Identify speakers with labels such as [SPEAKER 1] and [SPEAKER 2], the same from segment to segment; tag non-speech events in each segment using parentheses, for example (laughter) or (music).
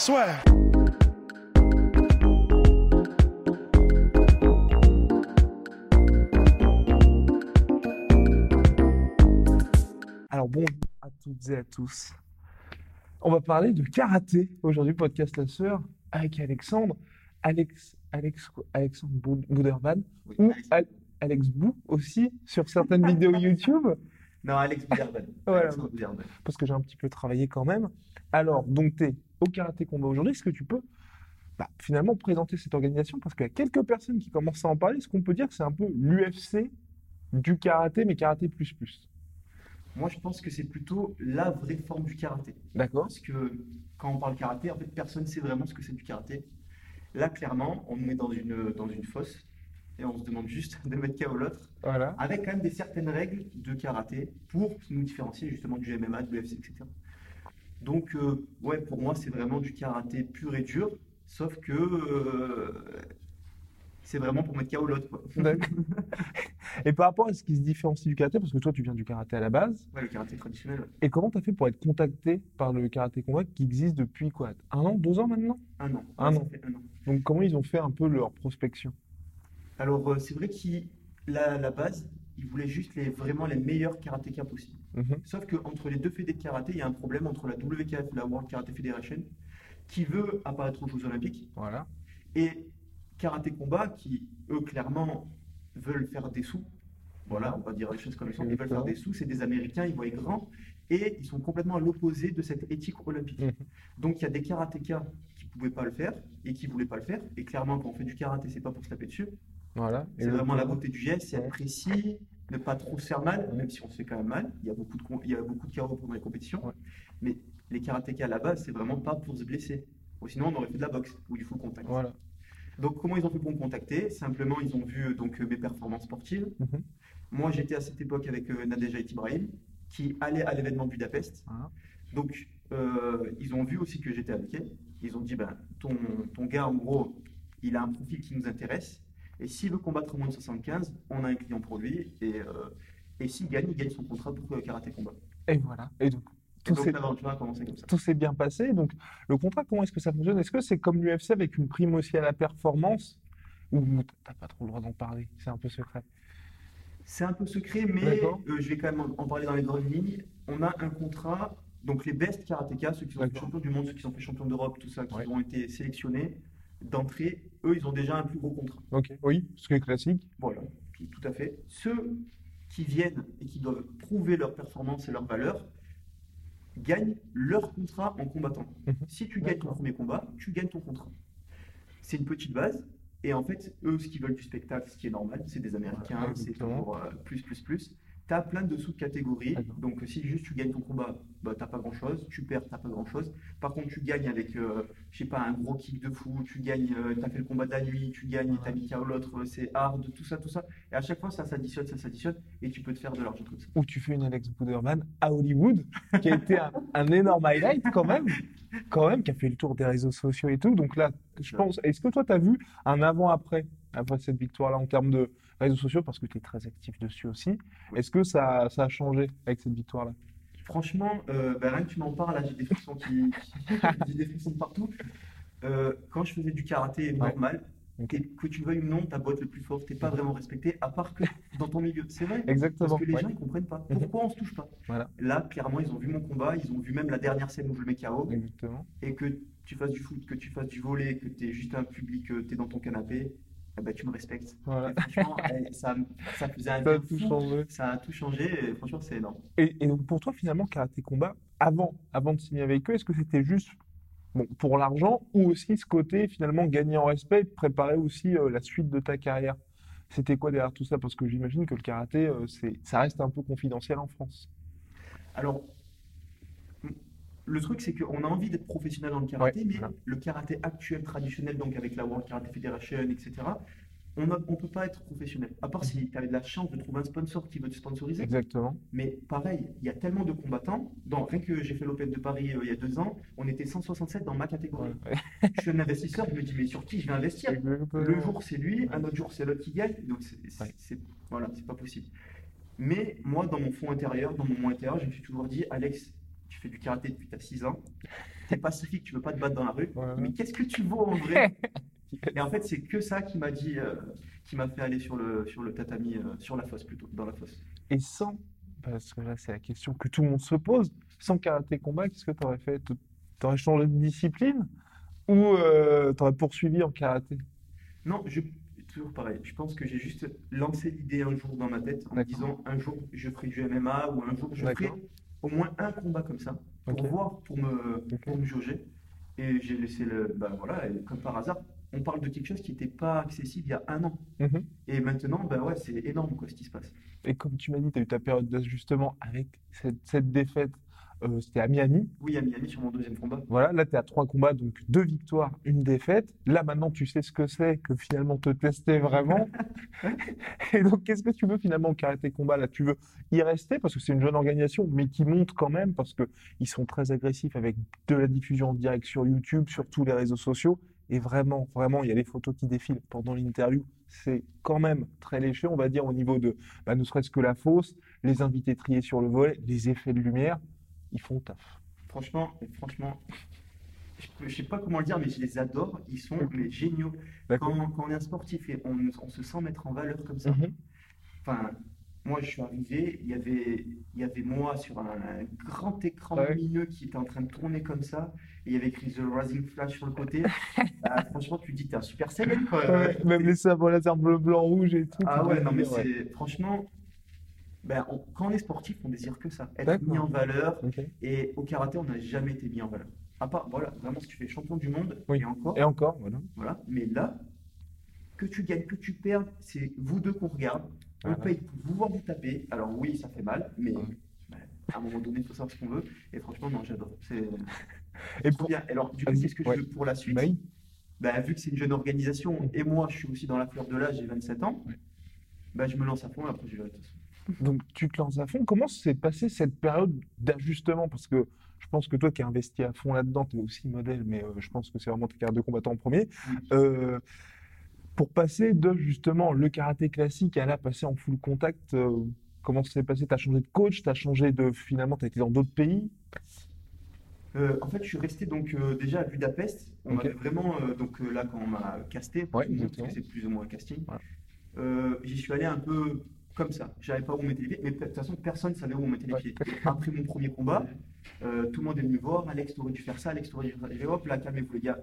[SPEAKER 1] Swear. Alors bon, à toutes et à tous. On va parler de karaté aujourd'hui, podcast La Sœur, avec Alexandre, Alex, Alex, Alexandre Bou- Bouderman, ou Al- Alex Bou aussi, sur certaines vidéos YouTube,
[SPEAKER 2] Non, Alex.
[SPEAKER 1] Voilà.
[SPEAKER 2] Bouderban.
[SPEAKER 1] parce que j'ai un petit peu travaillé quand même. Alors, donc tu es au karaté combat aujourd'hui, est-ce que tu peux bah, finalement présenter cette organisation? Parce qu'il y a quelques personnes qui commencent à en parler, est-ce qu'on peut dire que c'est un peu l'UFC du karaté, mais karaté plus plus?
[SPEAKER 2] Moi, je pense que c'est plutôt la vraie forme du karaté.
[SPEAKER 1] D'accord
[SPEAKER 2] Parce que quand on parle karaté, en fait, personne ne sait vraiment ce que c'est du karaté. Là, clairement, on nous met dans une, dans une fosse et on se demande juste (laughs) de mettre KO l'autre,
[SPEAKER 1] Voilà.
[SPEAKER 2] avec quand même des certaines règles de karaté pour nous différencier justement du MMA, de l'UFC, etc. Donc, euh, ouais, pour moi, c'est vraiment du karaté pur et dur, sauf que euh, c'est vraiment pour mettre KO l'autre. (laughs)
[SPEAKER 1] Et par rapport à ce qui se différencie du karaté, parce que toi tu viens du karaté à la base,
[SPEAKER 2] Ouais, le karaté traditionnel. ouais.
[SPEAKER 1] et comment tu as fait pour être contacté par le karaté combat qui existe depuis quoi Un an, deux ans maintenant?
[SPEAKER 2] Un an.
[SPEAKER 1] Un an.
[SPEAKER 2] fait un an.
[SPEAKER 1] Donc comment ils ont fait un peu leur prospection?
[SPEAKER 2] Alors, euh, c'est vrai qu'à la, la base, ils voulaient juste les, vraiment les meilleurs karatékas possibles.
[SPEAKER 1] Mhm.
[SPEAKER 2] Sauf qu'entre les deux fédés de karaté, il y a un problème entre la WKF, la World Karate Federation, qui veut apparaître aux Jeux Olympiques,
[SPEAKER 1] Voilà.
[SPEAKER 2] et Karaté Combat, qui, eux, clairement, veulent faire des sous. Voilà, on va dire les choses comme elles sont. Ils veulent faire des sous, c'est des Américains, ils voient grand, et ils sont complètement à l'opposé de cette éthique olympique.
[SPEAKER 1] Mhm.
[SPEAKER 2] Donc il y a des karatékas qui ne pouvaient pas le faire et qui ne voulaient pas le faire. Et clairement, quand on fait du karaté, c'est pas pour se taper dessus.
[SPEAKER 1] Voilà.
[SPEAKER 2] C'est vraiment la beauté du geste, c'est précis, ne pas trop se faire mal, même si on se fait quand même mal. Il y a beaucoup de, il y a beaucoup de pendant les compétitions.
[SPEAKER 1] Ouais.
[SPEAKER 2] Mais les karatékas à la base, c'est vraiment pas pour se blesser. Ou sinon, on aurait fait de la boxe où il faut le contact.
[SPEAKER 1] Voilà.
[SPEAKER 2] Donc, comment ils ont fait pour me contacter? Simplement, ils ont vu donc mes performances sportives.
[SPEAKER 1] Mhm.
[SPEAKER 2] Moi, j'étais à cette époque avec euh, Nadejda Ibrahim, qui allait à l'événement Budapest.
[SPEAKER 1] Voilà.
[SPEAKER 2] Donc, euh, ils ont vu aussi que j'étais avec elle. Ils ont dit, ben, ton, ton gars, en gros, il a un profil qui nous intéresse. Et s'il veut combattre moins de 75, on a un client pour lui. Et, euh, et s'il gagne, il gagne son contrat pour euh, Karaté Combat.
[SPEAKER 1] Et voilà. Et donc tout s'est bien passé. Donc le contrat, comment est-ce que ça fonctionne? Est-ce que c'est comme l'UFC avec une prime aussi à la performance? Ou t'as pas trop le droit d'en parler? C'est un peu secret.
[SPEAKER 2] C'est un peu secret, mais euh, je vais quand même en parler dans les grandes lignes. On a un contrat, donc les best karatékas, ceux qui sont champions du monde, ceux qui sont fait champions d'Europe, tout ça, qui
[SPEAKER 1] Ouais.
[SPEAKER 2] ont été sélectionnés d'entrée, eux, ils ont déjà un plus gros contrat.
[SPEAKER 1] Ok. Oui, ce qui est classique.
[SPEAKER 2] Voilà, tout, tout à fait. Ceux qui viennent et qui doivent prouver leur performance et leur valeur gagnent leur contrat en combattant.
[SPEAKER 1] Mhm.
[SPEAKER 2] Si tu gagnes ton premier combat, tu gagnes ton contrat. C'est une petite base. Et en fait, eux, ce qu'ils veulent du spectacle, ce qui est normal, c'est des Américains, c'est toujours euh, plus, plus, plus. Tu as plein de sous-catégories. Donc, si juste tu gagnes ton combat, bah, tu pas grand-chose. Tu perds, tu pas grand-chose. Par contre, tu gagnes avec, euh, je sais pas, un gros kick de fou. Tu gagnes, tu as fait le combat de la nuit. Tu gagnes, tu as mis KO l'autre, euh, c'est hard, tout ça, tout ça. Et à chaque fois, ça s'additionne, ça s'additionne. Et tu peux te faire de l'argent comme ça.
[SPEAKER 1] Ou tu fais une Alex Bouderman à Hollywood, qui a été un, un énorme highlight quand même, quand même, qui a fait le tour des réseaux sociaux et tout. Donc là, je pense, est-ce que toi, tu as vu un avant-après, après cette victoire-là, en termes de réseaux sociaux, parce que tu es très actif dessus aussi. Est-ce que ça, ça a changé avec cette victoire-là?
[SPEAKER 2] Franchement, euh, bah, rien que tu m'en parles, j'ai des frissons qui, (laughs) j'ai des frissons de partout. Euh, quand je faisais du karaté normal, que tu le veuilles ou non, ta boîte le plus fort, t'es pas vraiment respecté, à part que dans ton milieu. C'est vrai.
[SPEAKER 1] Exactement.
[SPEAKER 2] Parce que les
[SPEAKER 1] ouais.
[SPEAKER 2] gens ils comprennent pas.
[SPEAKER 1] Mhm.
[SPEAKER 2] Pourquoi on se touche pas?
[SPEAKER 1] Voilà.
[SPEAKER 2] Là, clairement, ils ont vu mon combat, ils ont vu même la dernière scène où je le mets KO,
[SPEAKER 1] Exactement.
[SPEAKER 2] et que tu fasses du foot, que tu fasses du volet, que tu es juste un public, tu es dans ton canapé, eh ben, tu me respectes.
[SPEAKER 1] Voilà.
[SPEAKER 2] Franchement, (laughs) eh, ça, ça faisait un
[SPEAKER 1] Ça a tout
[SPEAKER 2] fou.
[SPEAKER 1] changé.
[SPEAKER 2] Ça a tout changé, et franchement, c'est énorme.
[SPEAKER 1] Et, et donc pour toi, finalement, Karaté Combat, avant, avant de signer avec eux, est-ce que c'était juste bon, pour l'argent ou aussi ce côté finalement gagner en respect et préparer aussi euh, la suite de ta carrière? C'était quoi derrière tout ça? Parce que j'imagine que le karaté, euh, ça reste un peu confidentiel en France.
[SPEAKER 2] Alors, le truc, c'est qu'on a envie d'être professionnel dans le karaté,
[SPEAKER 1] Ouais,
[SPEAKER 2] mais
[SPEAKER 1] voilà.
[SPEAKER 2] le karaté actuel, traditionnel, donc avec la World Karate Federation, etc., on ne peut pas être professionnel. À part si tu as de la chance de trouver un sponsor qui veut te sponsoriser.
[SPEAKER 1] Exactement.
[SPEAKER 2] Mais pareil, il y a tellement de combattants. Dans, rien que j'ai fait l'Open de Paris euh, il y a deux ans, on était 167 dans ma catégorie. Je suis un investisseur, je me dis, mais sur qui je vais investir? Le jour c'est lui, un autre jour c'est l'autre qui gagne, donc c'est c'est-
[SPEAKER 1] Ouais.
[SPEAKER 2] c'est- voilà, c'est pas possible. Mais moi, dans mon fond intérieur, dans mon moi intérieur, je me suis toujours dit, Alex, tu fais du karaté depuis t'as 6 ans, t'es pacifique, tu veux pas te battre dans la rue,
[SPEAKER 1] Ouais.
[SPEAKER 2] mais qu'est-ce que tu vaux en vrai? (laughs) Et en fait, c'est que ça qui m'a dit, euh, qui m'a fait aller sur le, sur le tatami, euh, sur la fosse plutôt, dans la fosse.
[SPEAKER 1] Et sans, parce que là c'est la question que tout le monde se pose, sans karaté combat, qu'est-ce que tu aurais fait? Tu aurais changé de discipline? Ou tu aurais poursuivi en karaté?
[SPEAKER 2] Non, je, toujours pareil. Je pense que j'ai juste lancé l'idée un jour dans ma tête en me disant un jour je ferai du MMA ou un jour je ferai. Au moins un combat comme ça pour voir, pour me, pour me jauger. Et j'ai laissé le. Ben voilà, et comme par hasard, on parle de quelque chose qui n'était pas accessible il y a un an.
[SPEAKER 1] Mhm.
[SPEAKER 2] Et maintenant, ben ouais, c'est énorme quoi ce qui se passe.
[SPEAKER 1] Et comme tu m'as dit, tu as eu ta période d'ajustement avec cette, cette défaite, euh, c'était à Miami.
[SPEAKER 2] Oui, à Miami sur mon deuxième combat.
[SPEAKER 1] Voilà, là tu es à trois combats, donc deux victoires, une défaite. Là maintenant tu sais ce que c'est que finalement te tester vraiment. (laughs) Et donc qu'est-ce que tu veux finalement au karaté combat là? Tu veux y rester? Parce que c'est une jeune organisation, mais qui monte quand même parce que ils sont très agressifs avec de la diffusion en direct sur YouTube, sur tous les réseaux sociaux. Et vraiment, vraiment, il y a les photos qui défilent pendant l'interview. C'est quand même très léché, on va dire, au niveau de, bah, ne serait-ce que la fosse, les invités triés sur le volet, les effets de lumière, ils font le taf.
[SPEAKER 2] Franchement, franchement, je, je sais pas comment le dire, mais je les adore. Ils sont mais géniaux. Quand, quand on est un sportif et on, on se sent mettre en valeur comme ça.
[SPEAKER 1] Mhm.
[SPEAKER 2] Enfin, moi, je suis arrivé, il y avait, il y avait moi sur un, un grand écran
[SPEAKER 1] Ouais.
[SPEAKER 2] lumineux qui était en train de tourner comme ça, et il y avait écrit The Rising Flash sur le côté. Bah, (laughs) franchement, tu te dis, t'es un super saiyan, quoi.
[SPEAKER 1] Ouais, même les sabres laser bleu, blanc, rouge et tout.
[SPEAKER 2] Ah ouais, non, mais
[SPEAKER 1] ouais.
[SPEAKER 2] c'est franchement, ben, on- quand on est sportif, on désire que ça, être mis en valeur. Et au karaté, on n'a jamais été mis en valeur. À part, voilà, vraiment, si tu fais champion du monde,
[SPEAKER 1] Oui.
[SPEAKER 2] et encore,
[SPEAKER 1] Et encore, voilà.
[SPEAKER 2] voilà. Mais là, que tu gagnes, que tu perdes, c'est vous deux qu'on regarde. On
[SPEAKER 1] Voilà.
[SPEAKER 2] paye pour vous voir vous taper. Alors oui, ça fait mal, mais
[SPEAKER 1] Ouais.
[SPEAKER 2] ben, à un moment donné, il faut savoir ce qu'on veut. Et franchement, non, j'adore. C'est
[SPEAKER 1] Et pour...
[SPEAKER 2] bien. Alors, du coup, qu'est-ce que je veux pour la suite?
[SPEAKER 1] Bah oui.
[SPEAKER 2] Ben, vu que c'est une jeune organisation, et moi, je suis aussi dans la fleur de l'âge, j'ai 27 ans,
[SPEAKER 1] Ouais.
[SPEAKER 2] ben, je me lance à fond et après, je verrai de toute façon.
[SPEAKER 1] Donc tu te lances à fond. Comment s'est passée cette période d'ajustement? Parce que je pense que toi qui es investi à fond là-dedans, tu es aussi modèle, mais euh, je pense que c'est vraiment ta carrière de combattant en premier.
[SPEAKER 2] Oui.
[SPEAKER 1] Euh, pour passer de justement le karaté classique à là passer en full contact, euh, comment ça s'est passé? Tu as changé de coach, tu as changé de finalement, tu as été dans d'autres pays?
[SPEAKER 2] Euh, en fait, je suis resté donc euh, déjà à Budapest. On
[SPEAKER 1] Ok.
[SPEAKER 2] m'avait vraiment euh, donc là quand on m'a casté,
[SPEAKER 1] Ouais,
[SPEAKER 2] c'est plus ou moins un casting. J'y suis allé un peu comme ça. Je savais pas où on mettait les pieds, mais de toute façon personne savait où on mettait les pieds. Après mon premier combat, euh, tout le monde est venu me voir. Alex, t'aurais dû faire ça. Alex, t'aurais dû faire ça. J'ai hop là, calmez-vous les gars.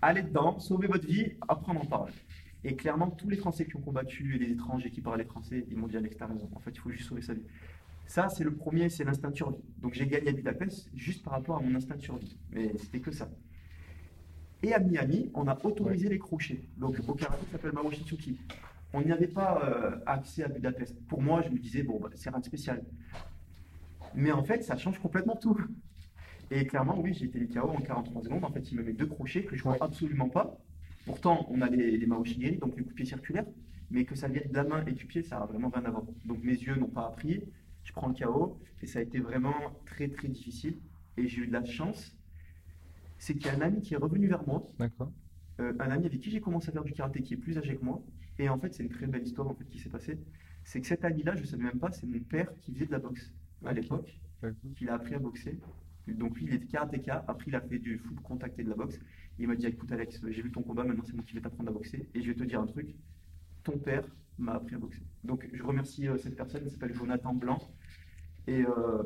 [SPEAKER 2] Allez dedans, sauvez votre vie. Après on en parle. Et clairement, tous les Français qui ont combattu et les étrangers qui parlaient français, ils m'ont dit Alex, t'as raison. En fait, il faut juste sauver sa vie. Ça, c'est le premier, c'est l'instinct de survie. Donc j'ai gagné à Budapest juste par rapport à mon instinct de survie. Mais c'était que ça. Et à Miami, on a autorisé les crochets. Donc au karaté, ça s'appelle Maoshitsuki. On n'y avait pas euh, accès à Budapest. Pour moi, je me disais, bon, bah, c'est rien de spécial. Mais en fait, ça change complètement tout. Et clairement, oui, j'ai été les KO en 43 secondes. En fait, il me met deux crochets que je vois
[SPEAKER 1] Ouais.
[SPEAKER 2] absolument pas. Pourtant, on a les, les Maoshigiri, donc les pied circulaires. Mais que ça vienne de la main et du pied, ça a vraiment rien à voir. Donc mes yeux n'ont pas appris. Je prends le KO. Et ça a été vraiment très, très difficile. Et j'ai eu de la chance. C'est qu'il y a un ami qui est revenu vers moi
[SPEAKER 1] D'accord.
[SPEAKER 2] euh, un ami avec qui j'ai commencé à faire du karaté qui est plus âgé que moi. Et en fait, c'est une très belle histoire en fait, qui s'est passée. C'est que cet ami-là, je ne savais même pas, c'est mon père qui faisait de la boxe à l'époque,
[SPEAKER 1] D'accord.
[SPEAKER 2] qu'il a appris à boxer. Donc lui, il était karatéka, après il a fait du full contact et de la boxe. il m'a dit, écoute Alex, j'ai vu ton combat, maintenant c'est moi qui vais t'apprendre à boxer. Et je vais te dire un truc, ton père m'a appris à boxer. Donc je remercie euh, cette personne, il s'appelle Jonathan Blanc. Et euh,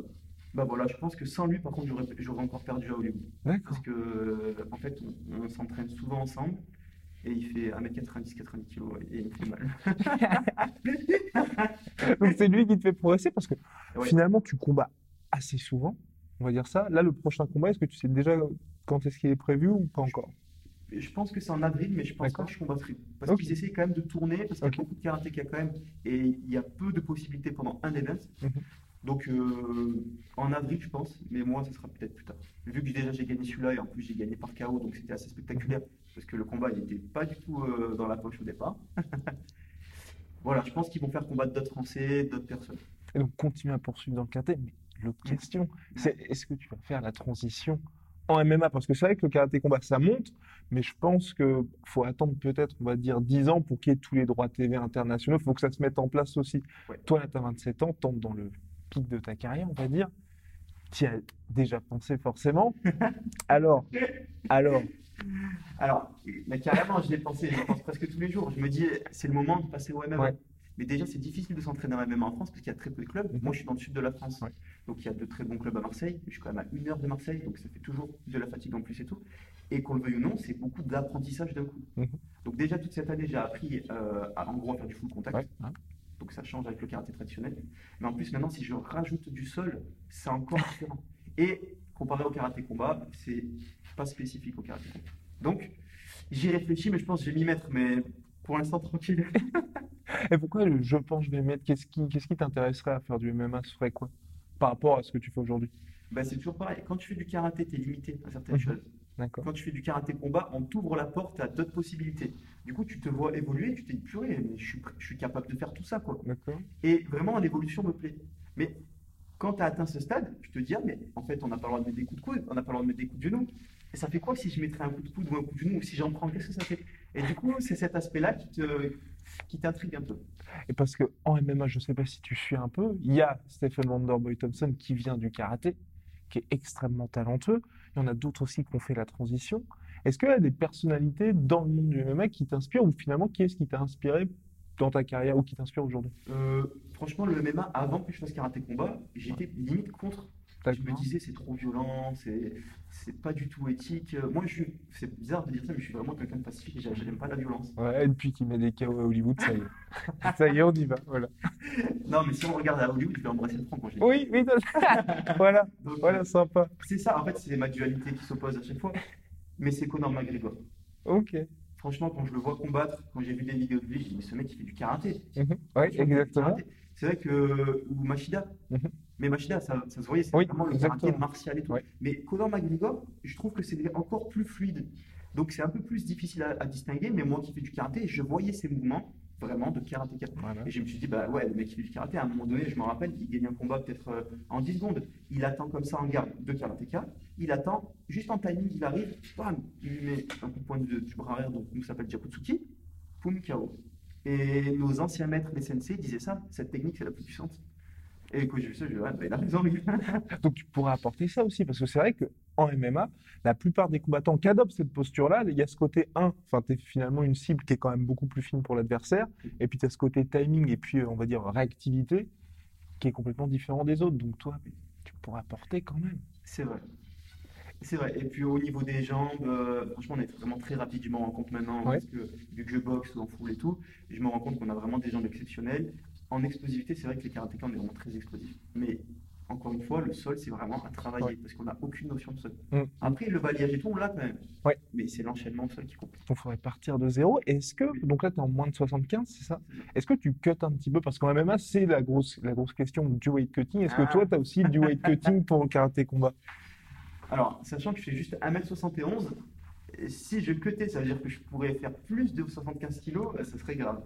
[SPEAKER 2] bah voilà, je pense que sans lui, par contre, j'aurais encore perdu à Hollywood. Parce que, euh, en fait, on, on s'entraîne souvent ensemble et il fait 1m90, 90 kg et il me fait mal. (laughs)
[SPEAKER 1] Donc c'est lui qui te fait progresser parce que
[SPEAKER 2] Ouais.
[SPEAKER 1] finalement tu combats assez souvent, on va dire ça. Là, le prochain combat, est-ce que tu sais déjà quand est-ce qu'il est prévu ou pas encore?
[SPEAKER 2] Je pense que c'est en avril, mais je pense pas que je combattrai. Parce qu'ils essayent quand même de tourner, parce qu'il y a beaucoup de karatéka quand même, et il y a peu de possibilités pendant un event.
[SPEAKER 1] Mhm.
[SPEAKER 2] Donc euh, en avril, je pense, mais moi, ça sera peut-être plus tard. Vu que déjà j'ai gagné celui-là et en plus j'ai gagné par KO, donc c'était assez spectaculaire parce que le combat il n'était pas du tout euh, dans la poche au départ. (laughs) voilà, je pense qu'ils vont faire combattre d'autres Français, d'autres personnes.
[SPEAKER 1] Et donc, continue à poursuivre dans le karaté. Mais l'autre question, c'est est-ce que tu vas faire la transition en MMA? Parce que c'est vrai que le karaté combat, ça monte, mais je pense que faut attendre peut-être, on va dire, 10 ans pour qu'il y ait tous les droits TV internationaux. Il faut que ça se mette en place aussi.
[SPEAKER 2] Ouais.
[SPEAKER 1] Toi, là, tu as 27 ans, t'entres dans le pic de ta carrière, on va dire. Tu y as déjà pensé forcément. (laughs) Alors, alors,
[SPEAKER 2] Alors, mais carrément, je l'ai pensé, je pense presque tous les jours. Je me dis, c'est le moment de passer au MMA.
[SPEAKER 1] Ouais.
[SPEAKER 2] Mais déjà, c'est difficile de s'entraîner en MMA en France parce qu'il y a très peu de clubs.
[SPEAKER 1] Mhm.
[SPEAKER 2] Moi, je suis dans le sud de la France.
[SPEAKER 1] Ouais.
[SPEAKER 2] Donc, il y a de très bons clubs à Marseille. Je suis quand même à une heure de Marseille, donc ça fait toujours de la fatigue en plus et tout. Et qu'on le veuille ou non, c'est beaucoup d'apprentissage d'un coup.
[SPEAKER 1] Mhm.
[SPEAKER 2] Donc, déjà, toute cette année, j'ai appris euh, à, en gros, à faire du full contact.
[SPEAKER 1] ouais, hein.
[SPEAKER 2] Donc, ça change avec le karaté traditionnel. Mais en plus, maintenant, si je rajoute du sol, c'est encore différent. Et comparé au karaté combat, c'est pas spécifique au karaté combat. Donc, j'y réfléchis, mais je pense que je vais m'y mettre. Mais pour l'instant, tranquille. (laughs)
[SPEAKER 1] Et pourquoi le je pense je vais mettre? Qu'est-ce qui, qu'est-ce qui t'intéresserait à faire du MMA? Ce serait quoi? Par rapport à ce que tu fais aujourd'hui?
[SPEAKER 2] Bah, c'est toujours pareil. Quand tu fais du karaté, tu es limité à certaines
[SPEAKER 1] Mhm.
[SPEAKER 2] choses.
[SPEAKER 1] D'accord.
[SPEAKER 2] Quand tu fais du karaté combat, on t'ouvre la porte à d'autres possibilités. Du coup, tu te vois évoluer, tu t'es dit, purée, mais je suis, je suis capable de faire tout ça, quoi.
[SPEAKER 1] D'accord.
[SPEAKER 2] Et vraiment, l'évolution me plaît. Mais quand tu as atteint ce stade, tu te dis, ah, mais en fait, on n'a pas le droit de mettre des coups de coude, on n'a pas le droit de mettre des coups de genou. Et ça fait quoi si je mettrais un coup de coude ou un coup de genou, ou si j'en prends, qu'est-ce que ça fait? Et du coup, c'est cet aspect-là qui te, qui t'intrigue un peu.
[SPEAKER 1] Et parce que en MMA, je sais pas si tu suis un peu, il y a Stephen Wonderboy Thompson qui vient du karaté, qui est extrêmement talentueux. Il y en a d'autres aussi qui ont fait la transition. Est-ce qu'il y a des personnalités dans le monde du MMA qui t'inspirent ou finalement qui est-ce qui t'a inspiré dans ta carrière ou qui t'inspire aujourd'hui?
[SPEAKER 2] Euh, franchement, le MMA, avant que je fasse karaté combat, j'étais limite contre. Je me disais, c'est trop violent, c'est c'est pas du tout éthique. Euh, Moi, je suis, c'est bizarre de dire ça, mais je suis vraiment quelqu'un de pacifique et j'a- j'aime pas la violence.
[SPEAKER 1] Ouais, et depuis qu'il met des KO à Hollywood, ça y est. (laughs) Ça y est, on y va. Voilà. (laughs)
[SPEAKER 2] Non, mais si on regarde à Hollywood, je vais embrasser le front quand je.
[SPEAKER 1] Oui, oui, (laughs) voilà,
[SPEAKER 2] Donc,
[SPEAKER 1] voilà, sympa.
[SPEAKER 2] c'est ça, en fait, c'est ma dualité qui s'oppose à chaque fois. Mais c'est Conor McGregor.
[SPEAKER 1] Ok.
[SPEAKER 2] Franchement, quand je le vois combattre, quand j'ai vu des vidéos de lui, je dis, mais ce mec, il fait du karaté. Il fait du
[SPEAKER 1] exactement.
[SPEAKER 2] C'est vrai que. Ou Machida.
[SPEAKER 1] Mhm.
[SPEAKER 2] Mais Machida, ça, ça se voyait, c'est
[SPEAKER 1] Oui,
[SPEAKER 2] vraiment le
[SPEAKER 1] exactement.
[SPEAKER 2] karaté martial et tout. Mais Conor McGregor, je trouve que c'est encore plus fluide. Donc c'est un peu plus difficile à, à distinguer, mais moi qui fais du karaté, je voyais ses mouvements vraiment de karatéka.
[SPEAKER 1] Voilà.
[SPEAKER 2] Et je me suis dit, bah ouais, le mec qui fait du karaté, à un moment donné, je me rappelle, il gagne un combat peut-être euh, en 10 secondes. Il attend comme ça en garde de karatéka. Il attend, juste en timing, il arrive, bam, il lui met un coup de poing du bras arrière, donc nous ça s'appelle Jakutsuki, poum, KO. Et nos anciens maîtres, les sensei, disaient ça, cette technique c'est la plus puissante. Et quand j'ai vu ça, je me suis dit, ouais, bah, il a raison. (laughs)
[SPEAKER 1] Donc tu pourrais apporter ça aussi, parce que c'est vrai qu'en MMA, la plupart des combattants qui adoptent cette posture-là, il y a ce côté 1, enfin tu es finalement une cible qui est quand même beaucoup plus fine pour l'adversaire, et puis tu as ce côté timing et puis euh, on va dire réactivité qui est complètement différent des autres. Donc toi, tu pourrais apporter quand même.
[SPEAKER 2] C'est vrai. C'est vrai. Et puis au niveau des jambes, euh, franchement, on est vraiment très rapide. Je me rends compte maintenant,
[SPEAKER 1] Ouais.
[SPEAKER 2] parce que vu que je boxe en foule et tout, je me rends compte qu'on a vraiment des jambes exceptionnelles. En explosivité, c'est vrai que les karatékas, on est vraiment très explosifs. Mais encore une fois, le sol, c'est vraiment à travailler,
[SPEAKER 1] Ouais.
[SPEAKER 2] parce qu'on n'a aucune notion de sol.
[SPEAKER 1] Mm.
[SPEAKER 2] Après, le balayage et tout, on l'a quand même.
[SPEAKER 1] Ouais.
[SPEAKER 2] Mais c'est l'enchaînement au sol qui compte.
[SPEAKER 1] Donc il faudrait partir de zéro. Est-ce que, donc là tu es en moins de 75, c'est ça? Est-ce que tu cut un petit peu? Parce qu'en MMA, c'est la grosse, la grosse question du weight cutting. Est-ce que
[SPEAKER 2] Ah.
[SPEAKER 1] toi, tu as aussi du weight cutting pour le karaté combat?
[SPEAKER 2] Alors, sachant que je fais juste 1m71, et si je cutais, ça veut dire que je pourrais faire plus de 75 kg, euh, ça serait grave.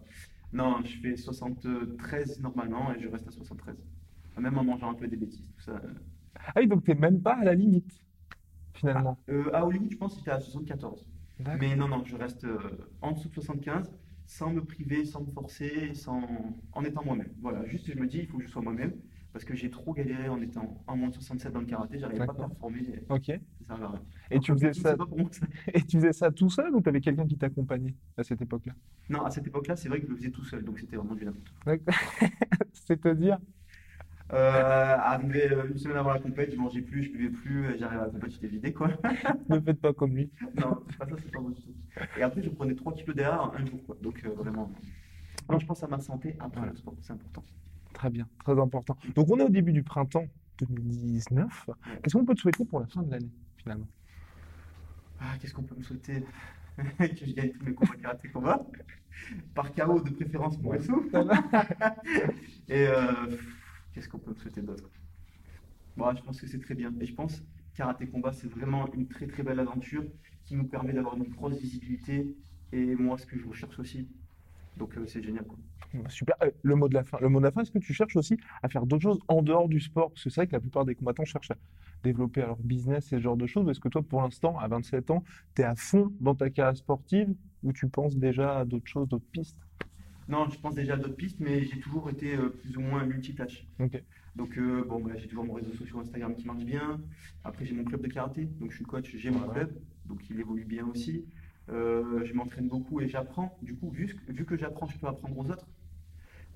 [SPEAKER 2] Non, je fais 73 normalement et je reste à 73. Même en mangeant un peu des bêtises, tout ça.
[SPEAKER 1] Ah oui, donc tu même pas à la limite, finalement.
[SPEAKER 2] Euh, à Hollywood, je pense que j'étais à 74.
[SPEAKER 1] D'accord.
[SPEAKER 2] Mais non, non, je reste euh, en dessous de 75, sans me priver, sans me forcer, sans... en étant moi-même. Voilà, juste je me dis, il faut que je sois moi-même, parce que j'ai trop galéré en étant en moins de 67 dans le karaté, j'arrivais pas à performer,
[SPEAKER 1] Ok.
[SPEAKER 2] ça à.
[SPEAKER 1] Et tu faisais ça,
[SPEAKER 2] pas pour moi, ça. (laughs)
[SPEAKER 1] et tu faisais ça tout seul ou tu avais quelqu'un qui t'accompagnait à cette époque-là?
[SPEAKER 2] Non, à cette époque-là, c'est vrai que je le faisais tout seul, donc c'était vraiment du n'importe quoi. (laughs)
[SPEAKER 1] C'est-à-dire,
[SPEAKER 2] Euh, arrivé euh, une semaine avant la compète, je mangeais plus, je buvais plus, euh, j'arrivais à la compète, j'étais vidé, quoi. (laughs)
[SPEAKER 1] ne faites pas comme lui.
[SPEAKER 2] Non, c'est pas ça, c'est pas bon du tout. Et après, je prenais 3 kilos derrière en un jour, quoi. Donc, euh, vraiment. Non, je pense à ma santé après
[SPEAKER 1] Voilà.
[SPEAKER 2] le sport, c'est important.
[SPEAKER 1] Très bien, très important. Donc on est au début du printemps 2019. Qu'est-ce qu'on peut te souhaiter pour la fin de l'année, finalement?
[SPEAKER 2] Ah, qu'est-ce qu'on peut me souhaiter? (laughs) Que je gagne tous mes combats karaté combat. Par KO de préférence pour
[SPEAKER 1] Ouais. (laughs)
[SPEAKER 2] Et euh, Qu'est-ce qu'on peut me souhaiter d'autre? Bon, je pense que c'est très bien. Et je pense karaté combat, c'est vraiment une très très belle aventure qui nous permet d'avoir une grosse visibilité. Et moi, ce que je recherche aussi. Donc euh, c'est génial.
[SPEAKER 1] Bah, Super. Euh, le mot de la fin. Le mot de la fin, est-ce que tu cherches aussi à faire d'autres choses en dehors du sport? Parce que c'est vrai que la plupart des combattants cherchent à développer leur business et ce genre de choses. Est-ce que toi, pour l'instant, à 27 ans, tu es à fond dans ta carrière sportive? Ou tu penses déjà à d'autres choses, d'autres pistes?
[SPEAKER 2] Non, je pense déjà à d'autres pistes, mais j'ai toujours été euh, plus ou moins multitâche.
[SPEAKER 1] Ok.
[SPEAKER 2] Donc, euh, bon, bah, j'ai toujours mon réseau social Instagram qui marche bien. Après, j'ai mon club de karaté, donc je suis coach, j'ai mon club, donc il évolue bien aussi. Euh, je m'entraîne beaucoup et j'apprends. Du coup, vu, vu que j'apprends, je peux apprendre aux autres.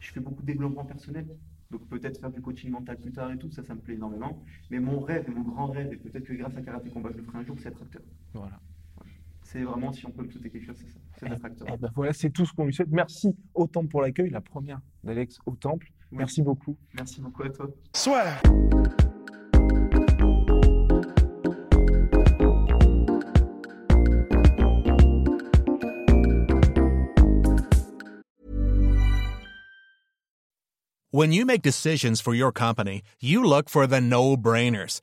[SPEAKER 2] Je fais beaucoup de développement personnel. Donc, peut-être faire du coaching mental plus tard et tout, ça, ça me plaît énormément. Mais mon rêve, mon grand rêve, et peut-être que grâce à Karaté Combat, je le ferai un jour, c'est être acteur.
[SPEAKER 1] Voilà.
[SPEAKER 2] C'est vraiment, si on peut souhaiter quelque chose, c'est ça. C'est d'être acteur.
[SPEAKER 1] Eh ben voilà, c'est tout ce qu'on lui souhaite. Merci au Temple pour l'accueil, la première d'Alex au Temple.
[SPEAKER 2] Oui.
[SPEAKER 1] Merci beaucoup.
[SPEAKER 2] Merci beaucoup à toi.
[SPEAKER 3] When you make decisions for your company, you look for the no brainers.